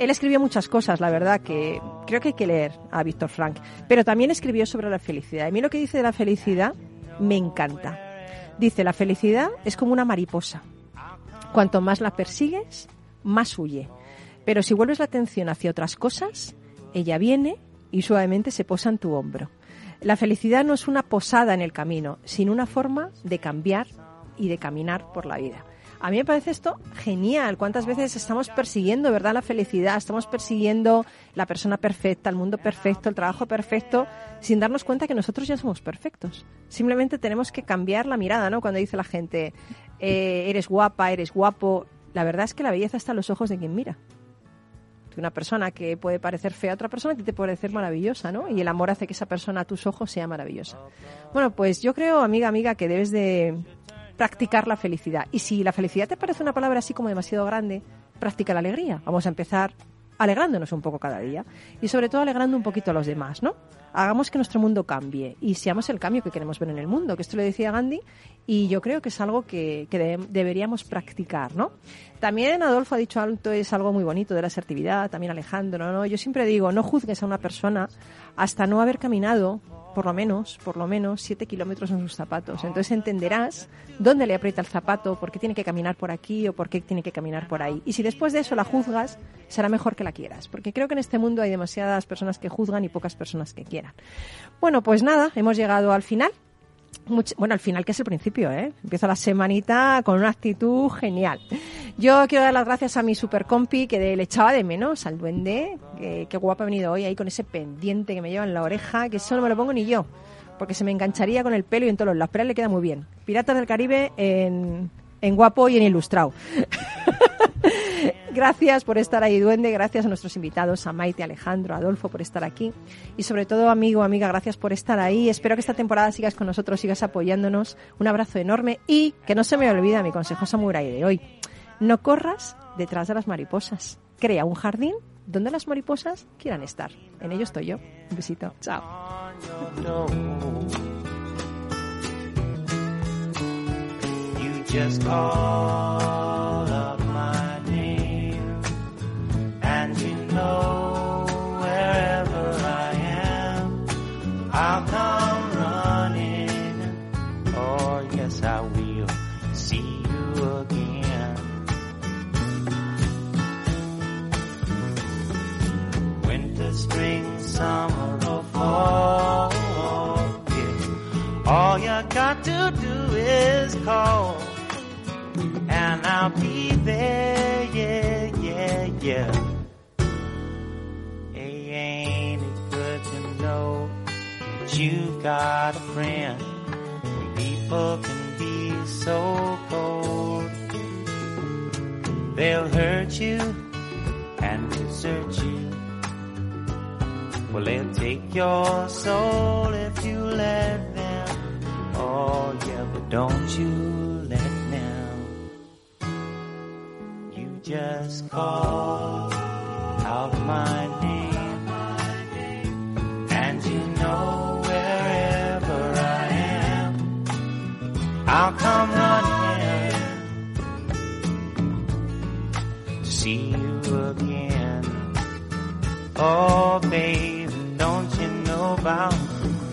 Él escribió muchas cosas, la verdad, que creo que hay que leer a Víctor Frank, pero también escribió sobre la felicidad. A mí lo que dice de la felicidad me encanta. Dice, la felicidad es como una mariposa. Cuanto más la persigues, más huye. Pero si vuelves la atención hacia otras cosas, ella viene y suavemente se posa en tu hombro. La felicidad no es una posada en el camino, sino una forma de cambiar y de caminar por la vida. A mí me parece esto genial. ¿Cuántas veces estamos persiguiendo, verdad, la felicidad? Estamos persiguiendo la persona perfecta, el mundo perfecto, el trabajo perfecto, sin darnos cuenta que nosotros ya somos perfectos. Simplemente tenemos que cambiar la mirada, ¿no? Cuando dice la gente, eh, eres guapa, eres guapo. La verdad es que la belleza está en los ojos de quien mira. Una persona que puede parecer fea a otra persona te puede parecer maravillosa, ¿no? Y el amor hace que esa persona a tus ojos sea maravillosa. Bueno, pues yo creo, amiga, amiga, que debes de practicar la felicidad. Y si la felicidad te parece una palabra así como demasiado grande, practica la alegría. Vamos a empezar alegrándonos un poco cada día y sobre todo alegrando un poquito a los demás, ¿no? Hagamos que nuestro mundo cambie y seamos el cambio que queremos ver en el mundo, que esto lo decía Gandhi y yo creo que es algo que, que de- deberíamos practicar, ¿no? También Adolfo ha dicho algo, es algo muy bonito de la asertividad, también Alejandro, ¿no? Yo siempre digo, no juzgues a una persona hasta no haber caminado por lo menos, por lo menos, siete kilómetros en sus zapatos. Entonces entenderás dónde le aprieta el zapato, por qué tiene que caminar por aquí o por qué tiene que caminar por ahí. Y si después de eso la juzgas, será mejor que la quieras. Porque creo que en este mundo hay demasiadas personas que juzgan y pocas personas que quieran. Bueno, pues nada, hemos llegado al final. Much- bueno, al final que es el principio, ¿eh? Empieza la semanita con una actitud genial. Yo quiero dar las gracias a mi super compi que le echaba de menos al duende, que, guapa ha venido hoy ahí con ese pendiente que me lleva en la oreja, que eso no me lo pongo ni yo, porque se me engancharía con el pelo y en todos los lados, pero le queda muy bien. Piratas del Caribe en, en guapo y en ilustrado. Gracias por estar ahí, Duende. Gracias a nuestros invitados, a Maite, Alejandro, Adolfo, por estar aquí. Y sobre todo, amigo, amiga, gracias por estar ahí. Espero que esta temporada sigas con nosotros, sigas apoyándonos. Un abrazo enorme y que no se me olvide mi consejo samurai de hoy. No corras detrás de las mariposas. Crea un jardín donde las mariposas quieran estar. En ello estoy yo. Un besito. Chao. Just call wherever I am, I'll come running. Oh, yes, I will see you again. Winter, spring, summer, or fall. All you got to do is call, and I'll be there. Yeah, yeah, yeah. Ain't it good to know that you've got a friend? People can be so cold, they'll hurt you and desert you. Well, they'll take your soul if you let them. Oh, yeah, but don't you let them. You just call out my name, see you again. Oh, baby, don't you know about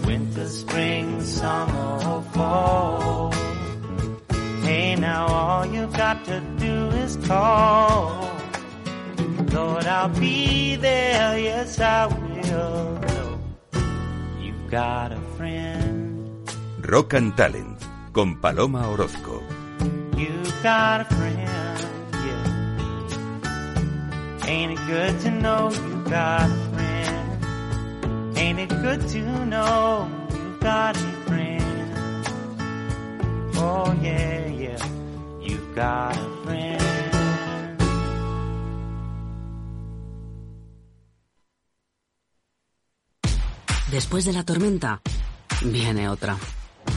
winter, spring, summer, or fall? Hey, now all you've got to do is call. Lord, I'll be there, yes, I will. You've got a friend, Rock and Talent con Paloma Orozco. you've got a friend, Ain't it good to know you've got a friend? Ain't it good to know you've got a friend? Oh yeah, yeah, you've got a friend. Después de la tormenta, viene otra.